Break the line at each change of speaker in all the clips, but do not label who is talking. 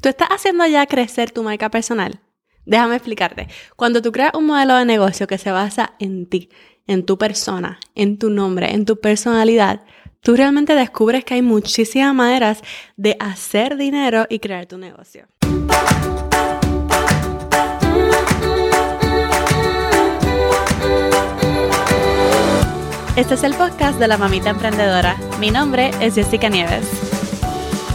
¿Tú estás haciendo ya crecer tu marca personal? Déjame explicarte. Cuando tú creas un modelo de negocio que se basa en ti, en tu persona, en tu nombre, en tu personalidad, tú realmente descubres que hay muchísimas maneras de hacer dinero y crear tu negocio. Este es el podcast de la mamita emprendedora. Mi nombre es Jessica Nieves.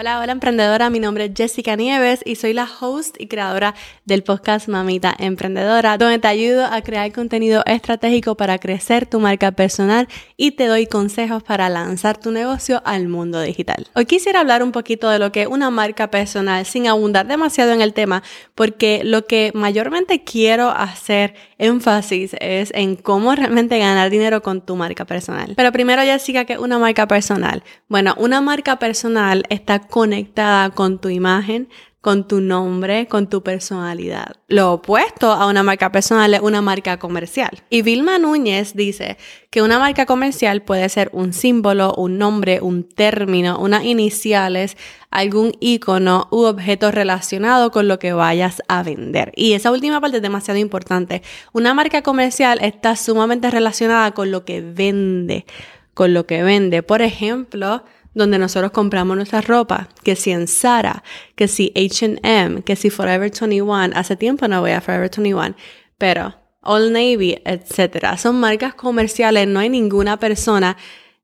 Hola, hola emprendedora, mi nombre es Jessica Nieves y soy la host y creadora del podcast Mamita Emprendedora, donde te ayudo a crear contenido estratégico para crecer tu marca personal y te doy consejos para lanzar tu negocio al mundo digital. Hoy quisiera hablar un poquito de lo que es una marca personal sin abundar demasiado en el tema, porque lo que mayormente quiero hacer énfasis es en cómo realmente ganar dinero con tu marca personal. Pero primero, Jessica, que es una marca personal? Bueno, una marca personal está conectada con tu imagen, con tu nombre, con tu personalidad. Lo opuesto a una marca personal es una marca comercial. Y Vilma Núñez dice que una marca comercial puede ser un símbolo, un nombre, un término, unas iniciales, algún icono u objeto relacionado con lo que vayas a vender. Y esa última parte es demasiado importante. Una marca comercial está sumamente relacionada con lo que vende, con lo que vende. Por ejemplo, donde nosotros compramos nuestra ropa, que si en Zara, que si HM, que si Forever 21, hace tiempo no voy a Forever 21, pero Old Navy, etc. Son marcas comerciales, no hay ninguna persona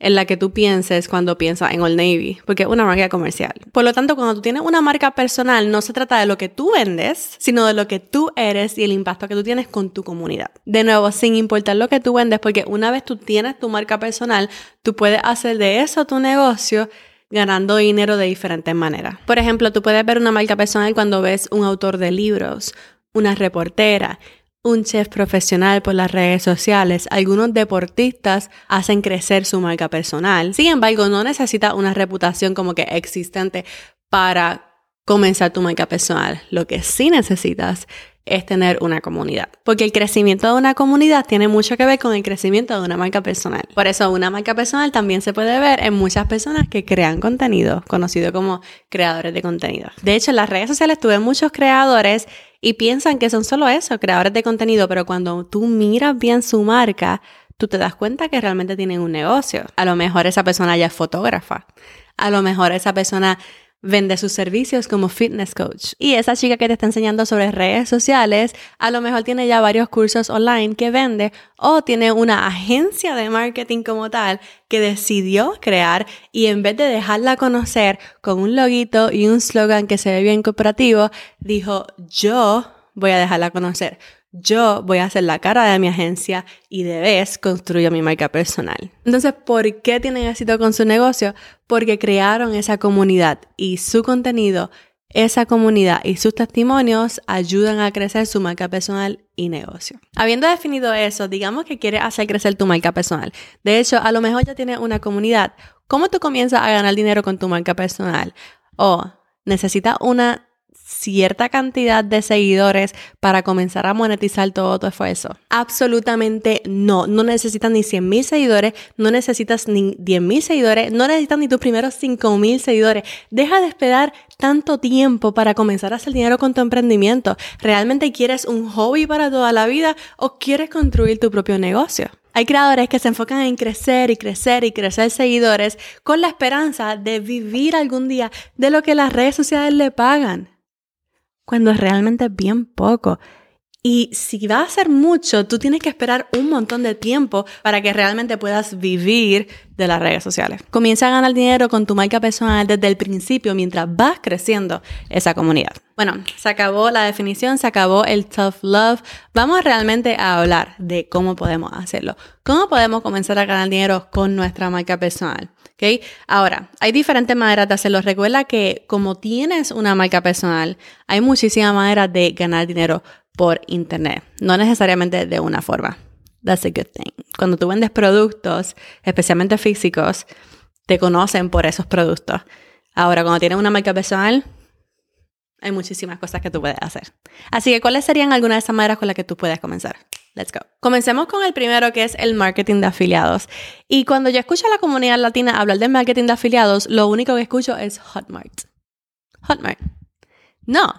en la que tú pienses cuando piensas en Old Navy, porque es una marca comercial. Por lo tanto, cuando tú tienes una marca personal, no se trata de lo que tú vendes, sino de lo que tú eres y el impacto que tú tienes con tu comunidad. De nuevo, sin importar lo que tú vendes, porque una vez tú tienes tu marca personal, tú puedes hacer de eso tu negocio ganando dinero de diferentes maneras. Por ejemplo, tú puedes ver una marca personal cuando ves un autor de libros, una reportera, un chef profesional por las redes sociales. Algunos deportistas hacen crecer su marca personal. Sin embargo, no necesitas una reputación como que existente para comenzar tu marca personal. Lo que sí necesitas es tener una comunidad. Porque el crecimiento de una comunidad tiene mucho que ver con el crecimiento de una marca personal. Por eso una marca personal también se puede ver en muchas personas que crean contenido, conocido como creadores de contenido. De hecho, en las redes sociales tuve muchos creadores y piensan que son solo eso, creadores de contenido, pero cuando tú miras bien su marca, tú te das cuenta que realmente tienen un negocio. A lo mejor esa persona ya es fotógrafa. A lo mejor esa persona vende sus servicios como fitness coach. Y esa chica que te está enseñando sobre redes sociales, a lo mejor tiene ya varios cursos online que vende o tiene una agencia de marketing como tal que decidió crear y en vez de dejarla conocer con un loguito y un slogan que se ve bien cooperativo, dijo yo voy a dejarla conocer yo voy a hacer la cara de mi agencia y de vez construyo mi marca personal. Entonces, ¿por qué tienen éxito con su negocio? Porque crearon esa comunidad y su contenido, esa comunidad y sus testimonios ayudan a crecer su marca personal y negocio. Habiendo definido eso, digamos que quieres hacer crecer tu marca personal. De hecho, a lo mejor ya tienes una comunidad. ¿Cómo tú comienzas a ganar dinero con tu marca personal? O necesitas una cierta cantidad de seguidores para comenzar a monetizar todo tu esfuerzo? Absolutamente no. No necesitas ni 100 mil seguidores, no necesitas ni 10 mil seguidores, no necesitas ni tus primeros 5 mil seguidores. Deja de esperar tanto tiempo para comenzar a hacer dinero con tu emprendimiento. ¿Realmente quieres un hobby para toda la vida o quieres construir tu propio negocio? Hay creadores que se enfocan en crecer y crecer y crecer seguidores con la esperanza de vivir algún día de lo que las redes sociales le pagan cuando realmente es bien poco. Y si va a ser mucho, tú tienes que esperar un montón de tiempo para que realmente puedas vivir de las redes sociales. Comienza a ganar dinero con tu marca personal desde el principio mientras vas creciendo esa comunidad. Bueno, se acabó la definición, se acabó el tough love. Vamos realmente a hablar de cómo podemos hacerlo. ¿Cómo podemos comenzar a ganar dinero con nuestra marca personal? ¿Okay? Ahora, hay diferentes maneras de hacerlo. Recuerda que como tienes una marca personal, hay muchísimas maneras de ganar dinero por internet, no necesariamente de una forma. That's a good thing. Cuando tú vendes productos, especialmente físicos, te conocen por esos productos. Ahora, cuando tienes una marca personal, hay muchísimas cosas que tú puedes hacer. Así que, ¿cuáles serían algunas de esas maneras con las que tú puedes comenzar? Let's go. Comencemos con el primero que es el marketing de afiliados. Y cuando yo escucho a la comunidad latina hablar del marketing de afiliados, lo único que escucho es Hotmart. Hotmart. No,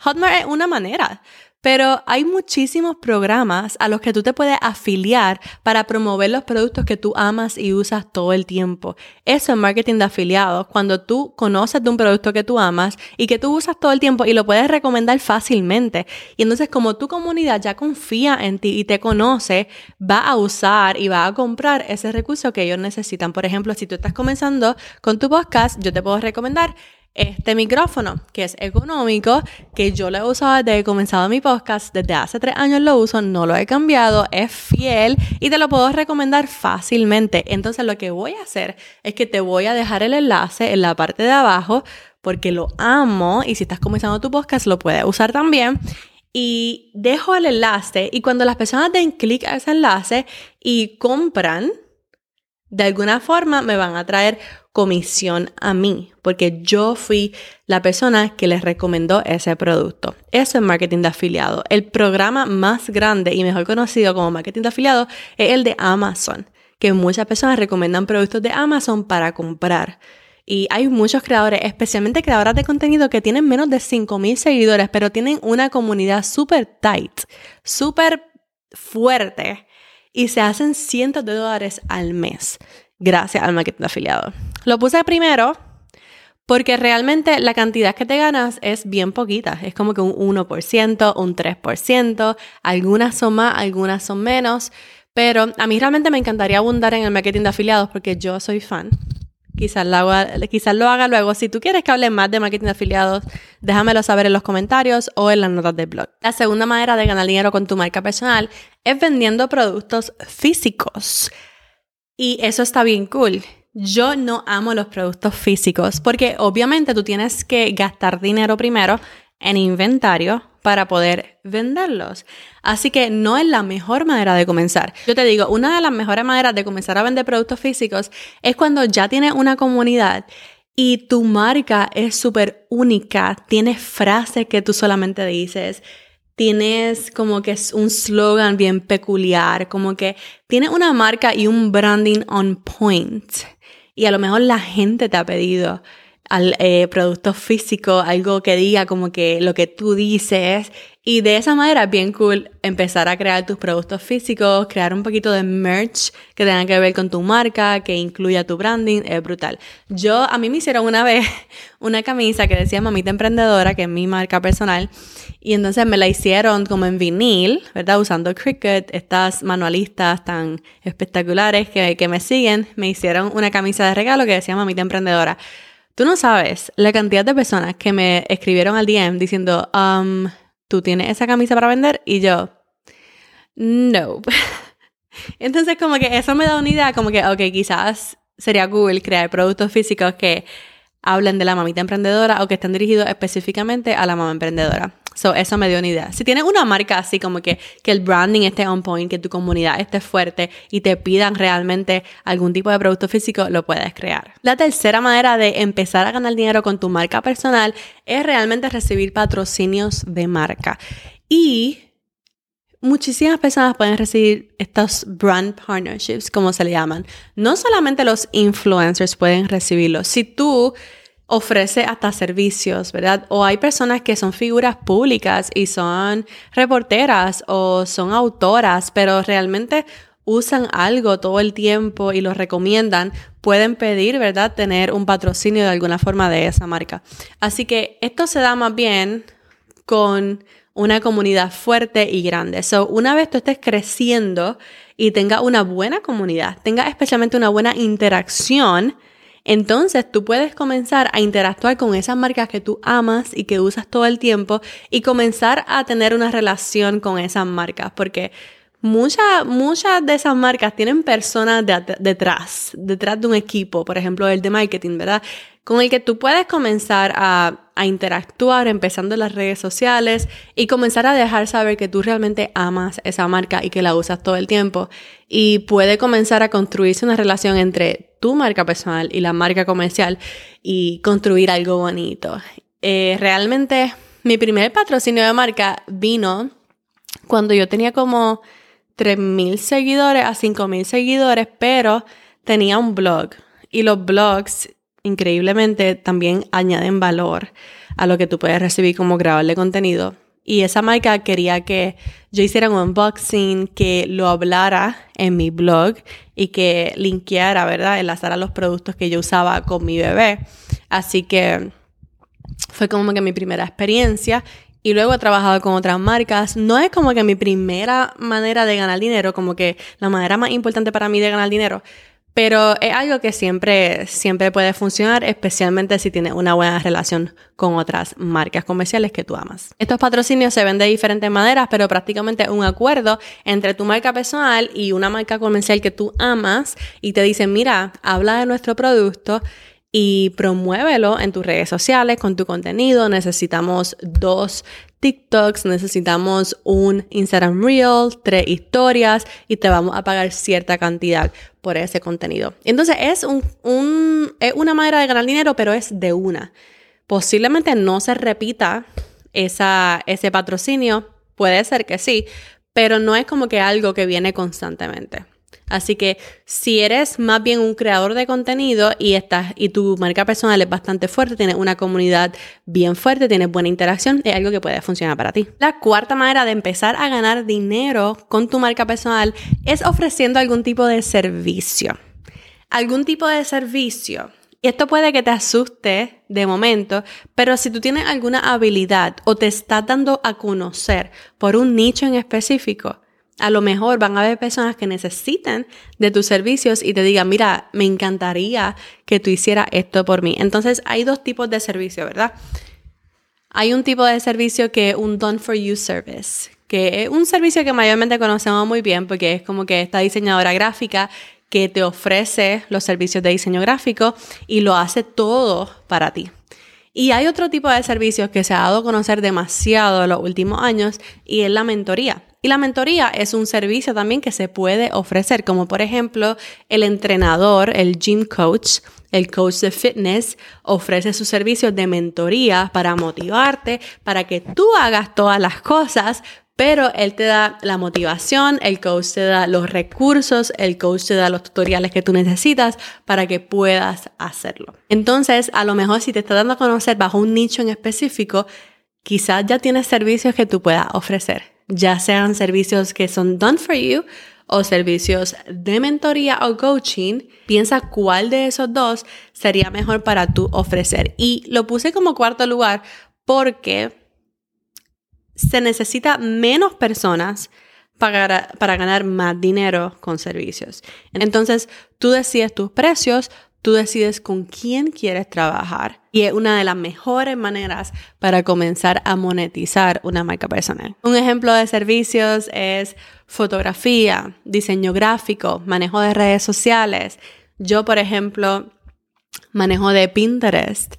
Hotmart es una manera, pero hay muchísimos programas a los que tú te puedes afiliar para promover los productos que tú amas y usas todo el tiempo. Eso es marketing de afiliados, cuando tú conoces de un producto que tú amas y que tú usas todo el tiempo y lo puedes recomendar fácilmente. Y entonces como tu comunidad ya confía en ti y te conoce, va a usar y va a comprar ese recurso que ellos necesitan. Por ejemplo, si tú estás comenzando con tu podcast, yo te puedo recomendar este micrófono, que es económico, que yo lo he usado desde que he comenzado mi podcast, desde hace tres años lo uso, no lo he cambiado, es fiel y te lo puedo recomendar fácilmente. Entonces lo que voy a hacer es que te voy a dejar el enlace en la parte de abajo porque lo amo y si estás comenzando tu podcast lo puedes usar también. Y dejo el enlace y cuando las personas den clic a ese enlace y compran, de alguna forma me van a traer comisión a mí, porque yo fui la persona que les recomendó ese producto. Eso es marketing de afiliado. El programa más grande y mejor conocido como marketing de afiliado es el de Amazon, que muchas personas recomiendan productos de Amazon para comprar. Y hay muchos creadores, especialmente creadoras de contenido que tienen menos de 5.000 seguidores, pero tienen una comunidad súper tight, súper fuerte y se hacen cientos de dólares al mes gracias al marketing de afiliado. Lo puse primero porque realmente la cantidad que te ganas es bien poquita. Es como que un 1%, un 3%. Algunas son más, algunas son menos. Pero a mí realmente me encantaría abundar en el marketing de afiliados porque yo soy fan. Quizás lo, haga, quizás lo haga luego. Si tú quieres que hable más de marketing de afiliados, déjamelo saber en los comentarios o en las notas del blog. La segunda manera de ganar dinero con tu marca personal es vendiendo productos físicos. Y eso está bien cool. Yo no amo los productos físicos porque obviamente tú tienes que gastar dinero primero en inventario para poder venderlos. Así que no es la mejor manera de comenzar. Yo te digo, una de las mejores maneras de comenzar a vender productos físicos es cuando ya tienes una comunidad y tu marca es súper única, tienes frases que tú solamente dices, tienes como que es un slogan bien peculiar, como que tienes una marca y un branding on point. Y a lo mejor la gente te ha pedido al eh, producto físico, algo que diga como que lo que tú dices. Y de esa manera bien cool empezar a crear tus productos físicos, crear un poquito de merch que tenga que ver con tu marca, que incluya tu branding, es brutal. Yo, a mí me hicieron una vez una camisa que decía Mamita Emprendedora, que es mi marca personal, y entonces me la hicieron como en vinil, ¿verdad? Usando Cricut, estas manualistas tan espectaculares que, que me siguen, me hicieron una camisa de regalo que decía Mamita Emprendedora. Tú no sabes la cantidad de personas que me escribieron al DM diciendo, um, ¿tú tienes esa camisa para vender? Y yo, no. Entonces como que eso me da una idea como que, ok, quizás sería cool crear productos físicos que hablen de la mamita emprendedora o que estén dirigidos específicamente a la mamá emprendedora. So, eso me dio una idea. Si tienes una marca así como que, que el branding esté on point, que tu comunidad esté fuerte y te pidan realmente algún tipo de producto físico, lo puedes crear. La tercera manera de empezar a ganar dinero con tu marca personal es realmente recibir patrocinios de marca. Y muchísimas personas pueden recibir estos brand partnerships, como se le llaman. No solamente los influencers pueden recibirlos. Si tú ofrece hasta servicios, ¿verdad? O hay personas que son figuras públicas y son reporteras o son autoras, pero realmente usan algo todo el tiempo y lo recomiendan, pueden pedir, ¿verdad?, tener un patrocinio de alguna forma de esa marca. Así que esto se da más bien con una comunidad fuerte y grande. So, una vez tú estés creciendo y tenga una buena comunidad, tenga especialmente una buena interacción, entonces tú puedes comenzar a interactuar con esas marcas que tú amas y que usas todo el tiempo y comenzar a tener una relación con esas marcas, porque Muchas, muchas de esas marcas tienen personas detrás, detrás de un equipo, por ejemplo, el de marketing, ¿verdad? Con el que tú puedes comenzar a, interactuar empezando en las redes sociales y comenzar a dejar saber que tú realmente amas esa marca y que la usas todo el tiempo. Y puede comenzar a construirse una relación entre tu marca personal y la marca comercial y construir algo bonito. Eh, realmente mi primer patrocinio de marca vino cuando yo tenía como 3.000 seguidores a 5.000 seguidores, pero tenía un blog. Y los blogs, increíblemente, también añaden valor a lo que tú puedes recibir como creador de contenido. Y esa marca quería que yo hiciera un unboxing, que lo hablara en mi blog y que linkeara, ¿verdad? Enlazara los productos que yo usaba con mi bebé. Así que fue como que mi primera experiencia y luego he trabajado con otras marcas. No es como que mi primera manera de ganar dinero, como que la manera más importante para mí de ganar dinero, pero es algo que siempre, siempre puede funcionar, especialmente si tienes una buena relación con otras marcas comerciales que tú amas. Estos patrocinios se ven de diferentes maneras, pero prácticamente un acuerdo entre tu marca personal y una marca comercial que tú amas y te dicen, mira, habla de nuestro producto y promuévelo en tus redes sociales con tu contenido. Necesitamos dos TikToks, necesitamos un Instagram Reel, tres historias y te vamos a pagar cierta cantidad por ese contenido. Entonces es, un, es una manera de ganar dinero, pero es de una. Posiblemente no se repita esa, ese patrocinio, puede ser que sí, pero no es como que algo que viene constantemente. Así que si eres más bien un creador de contenido y estás y tu marca personal es bastante fuerte, tienes una comunidad bien fuerte, tienes buena interacción, es algo que puede funcionar para ti. La cuarta manera de empezar a ganar dinero con tu marca personal es ofreciendo algún tipo de servicio. Algún tipo de servicio. Y esto puede que te asuste de momento, pero si tú tienes alguna habilidad o te estás dando a conocer por un nicho en específico, a lo mejor van a haber personas que necesiten de tus servicios y te digan, mira, me encantaría que tú hicieras esto por mí. Entonces hay dos tipos de servicio, ¿verdad? Hay un tipo de servicio que es un done for you service, que es un servicio que mayormente conocemos muy bien porque es como que esta diseñadora gráfica que te ofrece los servicios de diseño gráfico y lo hace todo para ti. Y hay otro tipo de servicios que se ha dado a conocer demasiado en los últimos años y es la mentoría. Y la mentoría es un servicio también que se puede ofrecer, como por ejemplo el entrenador, el gym coach, el coach de fitness ofrece sus servicios de mentoría para motivarte, para que tú hagas todas las cosas, pero él te da la motivación, el coach te da los recursos, el coach te da los tutoriales que tú necesitas para que puedas hacerlo. Entonces, a lo mejor si te está dando a conocer bajo un nicho en específico, quizás ya tienes servicios que tú puedas ofrecer ya sean servicios que son done for you o servicios de mentoría o coaching, piensa cuál de esos dos sería mejor para tú ofrecer. Y lo puse como cuarto lugar porque se necesita menos personas para, para ganar más dinero con servicios. Entonces, tú decides tus precios, Tú decides con quién quieres trabajar y es una de las mejores maneras para comenzar a monetizar una marca personal. Un ejemplo de servicios es fotografía, diseño gráfico, manejo de redes sociales. Yo, por ejemplo, manejo de Pinterest,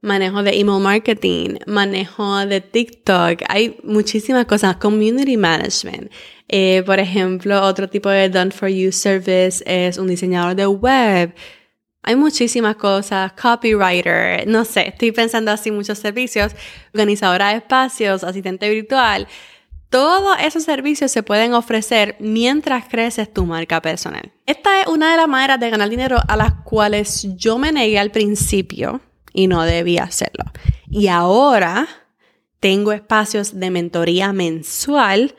manejo de email marketing, manejo de TikTok. Hay muchísimas cosas. Community management. Eh, por ejemplo, otro tipo de Done for You service es un diseñador de web hay muchísimas cosas, copywriter, no sé, estoy pensando así muchos servicios, organizadora de espacios, asistente virtual. Todos esos servicios se pueden ofrecer mientras creces tu marca personal. Esta es una de las maneras de ganar dinero a las cuales yo me negué al principio y no debía hacerlo. Y ahora tengo espacios de mentoría mensual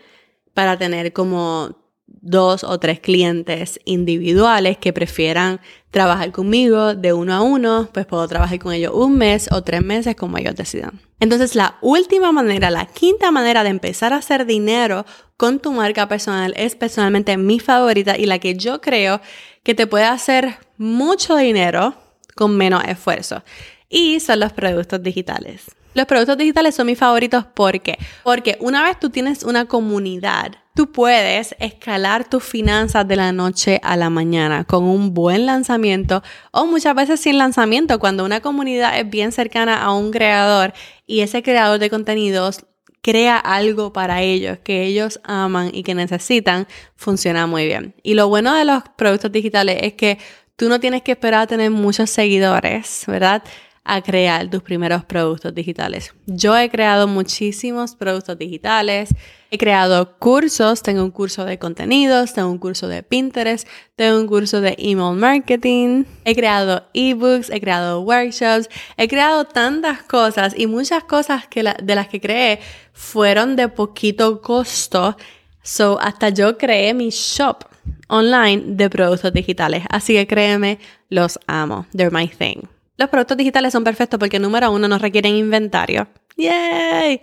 para tener como dos o tres clientes individuales que prefieran trabajar conmigo de uno a uno, pues puedo trabajar con ellos un mes o tres meses como ellos decidan. Entonces la última manera, la quinta manera de empezar a hacer dinero con tu marca personal es personalmente mi favorita y la que yo creo que te puede hacer mucho dinero con menos esfuerzo. Y son los productos digitales. Los productos digitales son mis favoritos ¿por qué? Porque una vez tú tienes una comunidad Tú puedes escalar tus finanzas de la noche a la mañana con un buen lanzamiento o muchas veces sin lanzamiento cuando una comunidad es bien cercana a un creador y ese creador de contenidos crea algo para ellos que ellos aman y que necesitan, funciona muy bien. Y lo bueno de los productos digitales es que tú no tienes que esperar a tener muchos seguidores, ¿verdad? A crear tus primeros productos digitales. Yo he creado muchísimos productos digitales, he creado cursos, tengo un curso de contenidos, tengo un curso de Pinterest, tengo un curso de email marketing, he creado ebooks, he creado workshops, he creado tantas cosas y muchas cosas que de las que creé fueron de poquito costo. So, hasta yo creé mi shop online de productos digitales. Así que créeme, los amo. They're my thing. Los productos digitales son perfectos porque número uno, no requieren inventario. ¡Yay!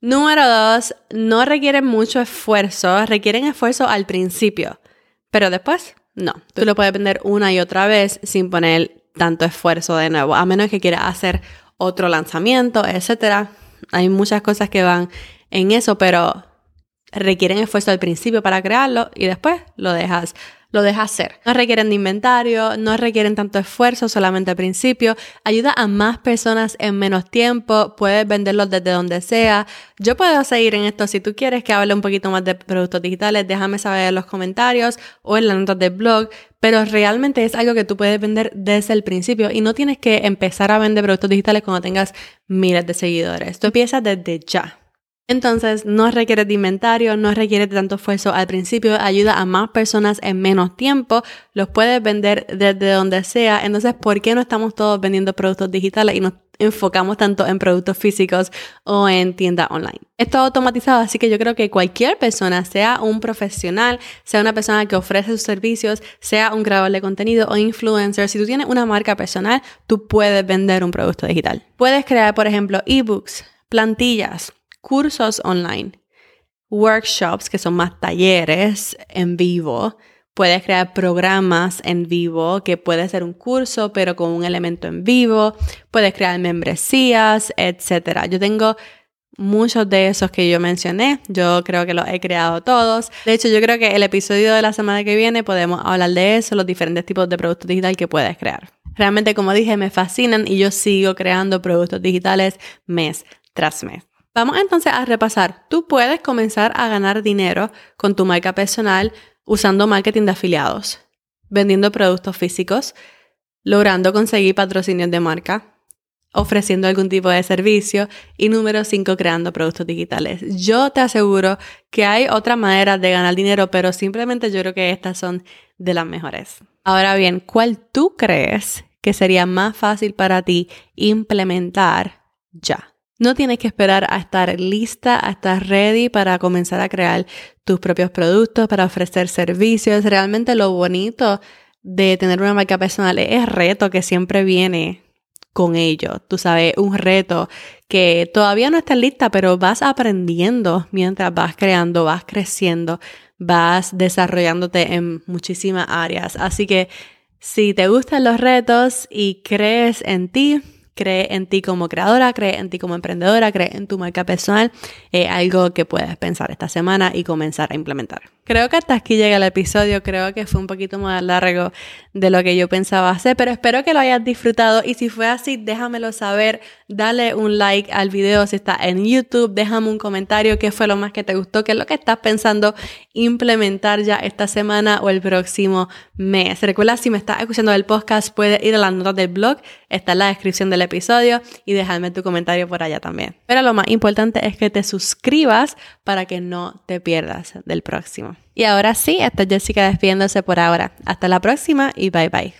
Número dos, no requieren mucho esfuerzo, requieren esfuerzo al principio, pero después no. Tú lo puedes vender una y otra vez sin poner tanto esfuerzo de nuevo, a menos que quieras hacer otro lanzamiento, etc. Hay muchas cosas que van en eso, pero requieren esfuerzo al principio para crearlo y después lo dejas lo deja hacer. No requieren de inventario, no requieren tanto esfuerzo solamente al principio, ayuda a más personas en menos tiempo, puedes venderlos desde donde sea. Yo puedo seguir en esto si tú quieres que hable un poquito más de productos digitales, déjame saber en los comentarios o en las notas del blog, pero realmente es algo que tú puedes vender desde el principio y no tienes que empezar a vender productos digitales cuando tengas miles de seguidores. Tú empiezas desde ya. Entonces, no requiere de inventario, no requiere de tanto esfuerzo al principio, ayuda a más personas en menos tiempo, los puedes vender desde donde sea. Entonces, ¿por qué no estamos todos vendiendo productos digitales y nos enfocamos tanto en productos físicos o en tienda online? Es todo automatizado, así que yo creo que cualquier persona, sea un profesional, sea una persona que ofrece sus servicios, sea un creador de contenido o influencer, si tú tienes una marca personal, tú puedes vender un producto digital. Puedes crear, por ejemplo, ebooks, plantillas cursos online, workshops, que son más talleres en vivo. Puedes crear programas en vivo, que puede ser un curso, pero con un elemento en vivo. Puedes crear membresías, etc. Yo tengo muchos de esos que yo mencioné. Yo creo que los he creado todos. De hecho, yo creo que el episodio de la semana que viene podemos hablar de eso, los diferentes tipos de productos digitales que puedes crear. Realmente, como dije, me fascinan y yo sigo creando productos digitales mes tras mes. Vamos entonces a repasar. Tú puedes comenzar a ganar dinero con tu marca personal usando marketing de afiliados, vendiendo productos físicos, logrando conseguir patrocinios de marca, ofreciendo algún tipo de servicio y número 5, creando productos digitales. Yo te aseguro que hay otra manera de ganar dinero, pero simplemente yo creo que estas son de las mejores. Ahora bien, ¿cuál tú crees que sería más fácil para ti implementar ya? No tienes que esperar a estar lista, a estar ready para comenzar a crear tus propios productos, para ofrecer servicios. Realmente lo bonito de tener una marca personal es el reto que siempre viene con ello. Tú sabes, un reto que todavía no estás lista, pero vas aprendiendo mientras vas creando, vas creciendo, vas desarrollándote en muchísimas áreas. Así que si te gustan los retos y crees en ti, cree en ti como creadora, cree en ti como emprendedora, cree en tu marca personal, es algo que puedes pensar esta semana y comenzar a implementar. Creo que hasta aquí llega el episodio, creo que fue un poquito más largo de lo que yo pensaba hacer, pero espero que lo hayas disfrutado y si fue así, déjamelo saber, dale un like al video si está en YouTube, déjame un comentario qué fue lo más que te gustó, qué es lo que estás pensando implementar ya esta semana o el próximo mes. Recuerda, si me estás escuchando el podcast, puedes ir a las notas del blog, está en la descripción del episodio y dejarme tu comentario por allá también. Pero lo más importante es que te suscribas para que no te pierdas del próximo. Y ahora sí, esta es Jessica despidiéndose por ahora. Hasta la próxima y bye bye.